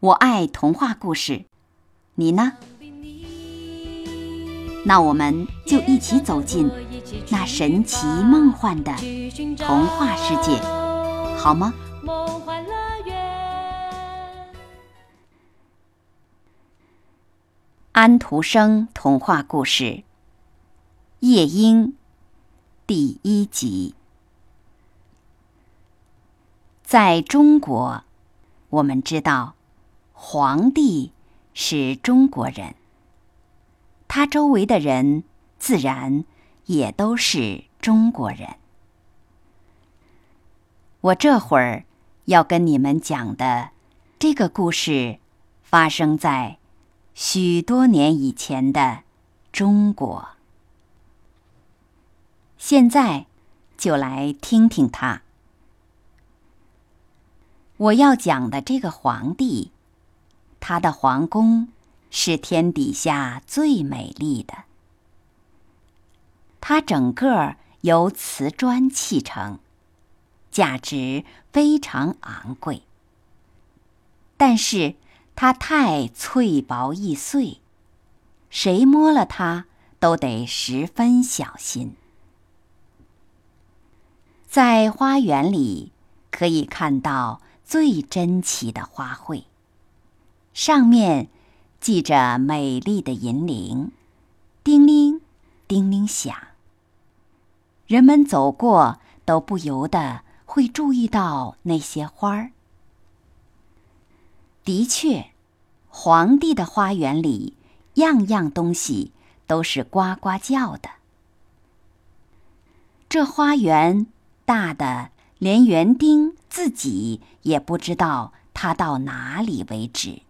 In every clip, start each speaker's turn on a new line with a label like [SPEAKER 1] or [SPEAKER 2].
[SPEAKER 1] 我爱童话故事，你呢？那我们就一起走进那神奇梦幻的童话世界，好吗？安徒生童话故事《夜莺》第一集。在中国，我们知道。皇帝是中国人，他周围的人自然也都是中国人。我这会儿要跟你们讲的这个故事，发生在许多年以前的中国。现在就来听听他。我要讲的这个皇帝。他的皇宫是天底下最美丽的，它整个由瓷砖砌成，价值非常昂贵。但是它太脆薄易碎，谁摸了它都得十分小心。在花园里可以看到最珍奇的花卉。上面系着美丽的银铃，叮铃，叮铃响。人们走过都不由得会注意到那些花儿。的确，皇帝的花园里样样东西都是呱呱叫的。这花园大的连园丁自己也不知道它到哪里为止。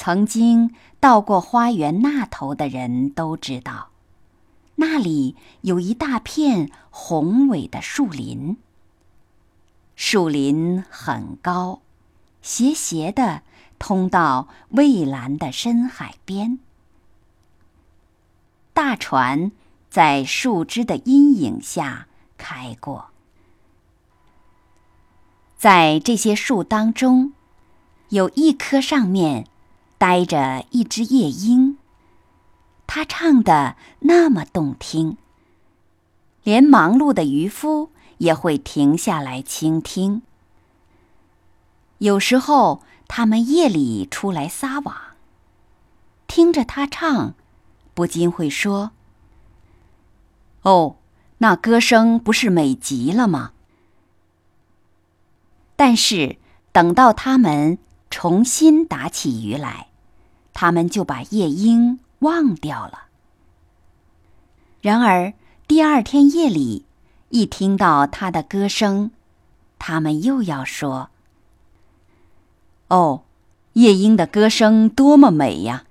[SPEAKER 1] 曾经到过花园那头的人都知道，那里有一大片宏伟的树林。树林很高，斜斜的通到蔚蓝的深海边。大船在树枝的阴影下开过，在这些树当中，有一棵上面。呆着一只夜莺，它唱的那么动听，连忙碌的渔夫也会停下来倾听。有时候，他们夜里出来撒网，听着它唱，不禁会说：“哦，那歌声不是美极了吗？”但是，等到他们重新打起鱼来，他们就把夜莺忘掉了。然而第二天夜里，一听到他的歌声，他们又要说：“哦，夜莺的歌声多么美呀！”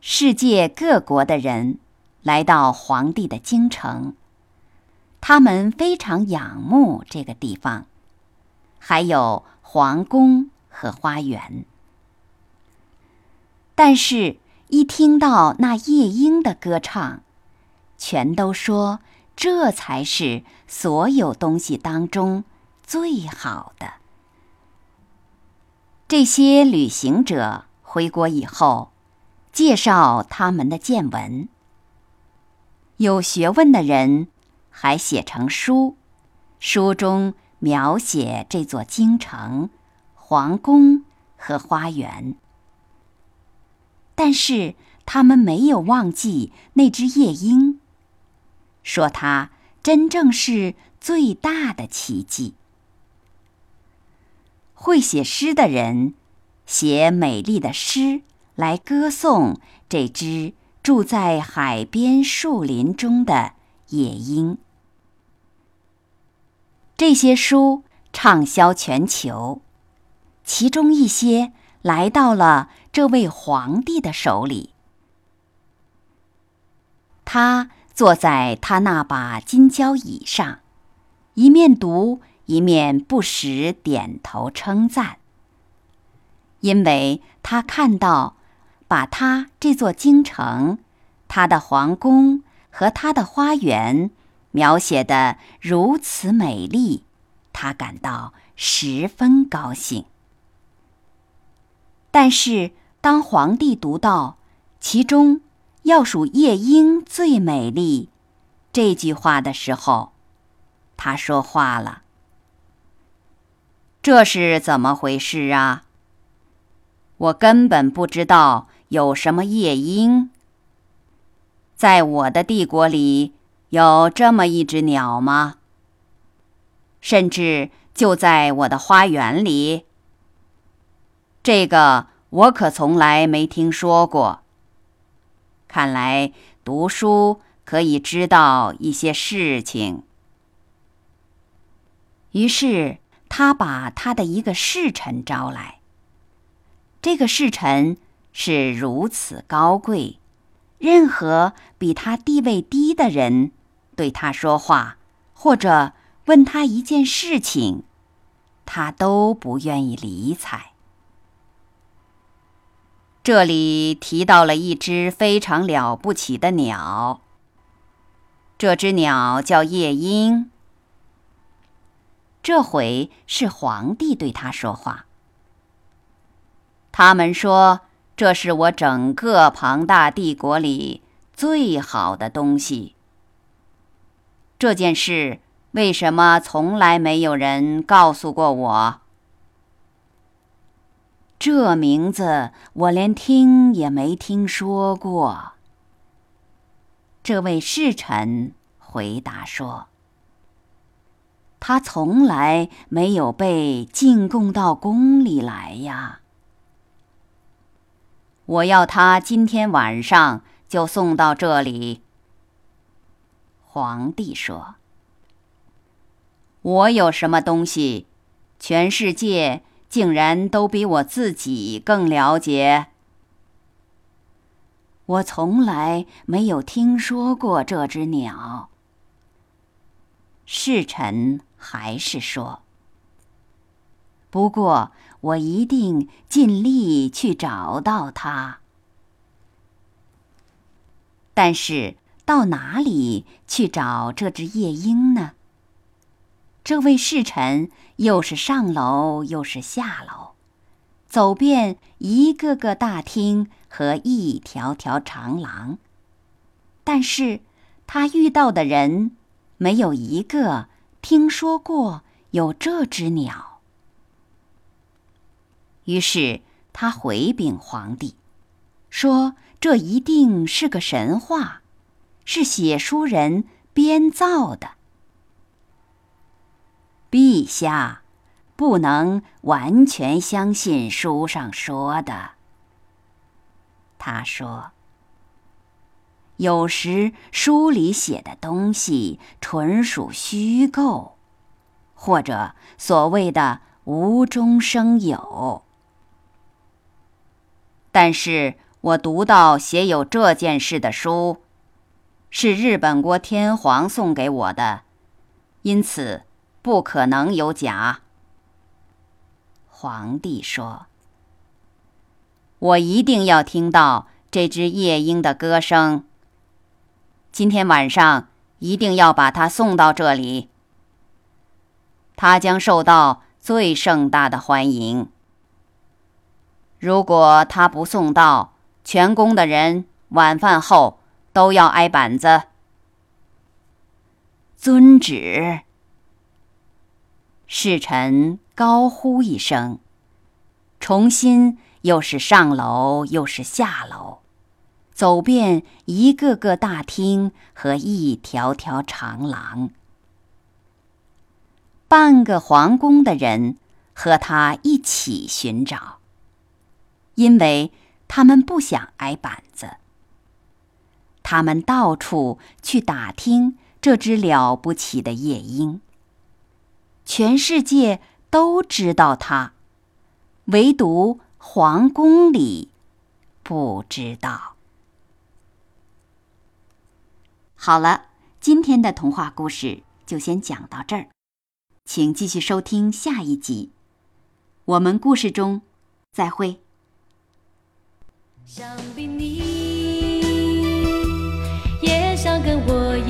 [SPEAKER 1] 世界各国的人来到皇帝的京城，他们非常仰慕这个地方，还有皇宫。和花园，但是，一听到那夜莺的歌唱，全都说这才是所有东西当中最好的。这些旅行者回国以后，介绍他们的见闻。有学问的人还写成书，书中描写这座京城。皇宫和花园，但是他们没有忘记那只夜莺，说它真正是最大的奇迹。会写诗的人写美丽的诗来歌颂这只住在海边树林中的夜莺。这些书畅销全球，其中一些来到了这位皇帝的手里。他坐在他那把金交椅上，一面读，一面不时点头称赞，因为他看到把他这座京城、他的皇宫和他的花园描写的如此美丽。他感到十分高兴，但是当皇帝读到其中要数夜莺最美丽这句话的时候，他说话了：“这是怎么回事啊？我根本不知道有什么夜莺。在我的帝国里有这么一只鸟吗？”甚至就在我的花园里，这个我可从来没听说过。看来读书可以知道一些事情。于是他把他的一个侍臣招来。这个侍臣是如此高贵，任何比他地位低的人对他说话，或者。问他一件事情，他都不愿意理睬。这里提到了一只非常了不起的鸟，这只鸟叫夜莺。这回是皇帝对他说话。他们说这是我整个庞大帝国里最好的东西。这件事。为什么从来没有人告诉过我？这名字我连听也没听说过。这位侍臣回答说：“他从来没有被进贡到宫里来呀。我要他今天晚上就送到这里。”皇帝说。我有什么东西，全世界竟然都比我自己更了解。我从来没有听说过这只鸟。侍臣还是说：“不过我一定尽力去找到它。但是到哪里去找这只夜莺呢？”这位侍臣又是上楼又是下楼，走遍一个个大厅和一条条长廊，但是他遇到的人没有一个听说过有这只鸟。于是他回禀皇帝，说：“这一定是个神话，是写书人编造的。”陛下，不能完全相信书上说的。他说：“有时书里写的东西纯属虚构，或者所谓的无中生有。但是我读到写有这件事的书，是日本国天皇送给我的，因此。”不可能有假。皇帝说：“我一定要听到这只夜莺的歌声。今天晚上一定要把它送到这里。它将受到最盛大的欢迎。如果他不送到，全宫的人晚饭后都要挨板子。”遵旨。侍臣高呼一声，重新又是上楼又是下楼，走遍一个个大厅和一条条长廊。半个皇宫的人和他一起寻找，因为他们不想挨板子。他们到处去打听这只了不起的夜莺。全世界都知道它，唯独皇宫里不知道。好了，今天的童话故事就先讲到这儿，请继续收听下一集。我们故事中再会。
[SPEAKER 2] 想必你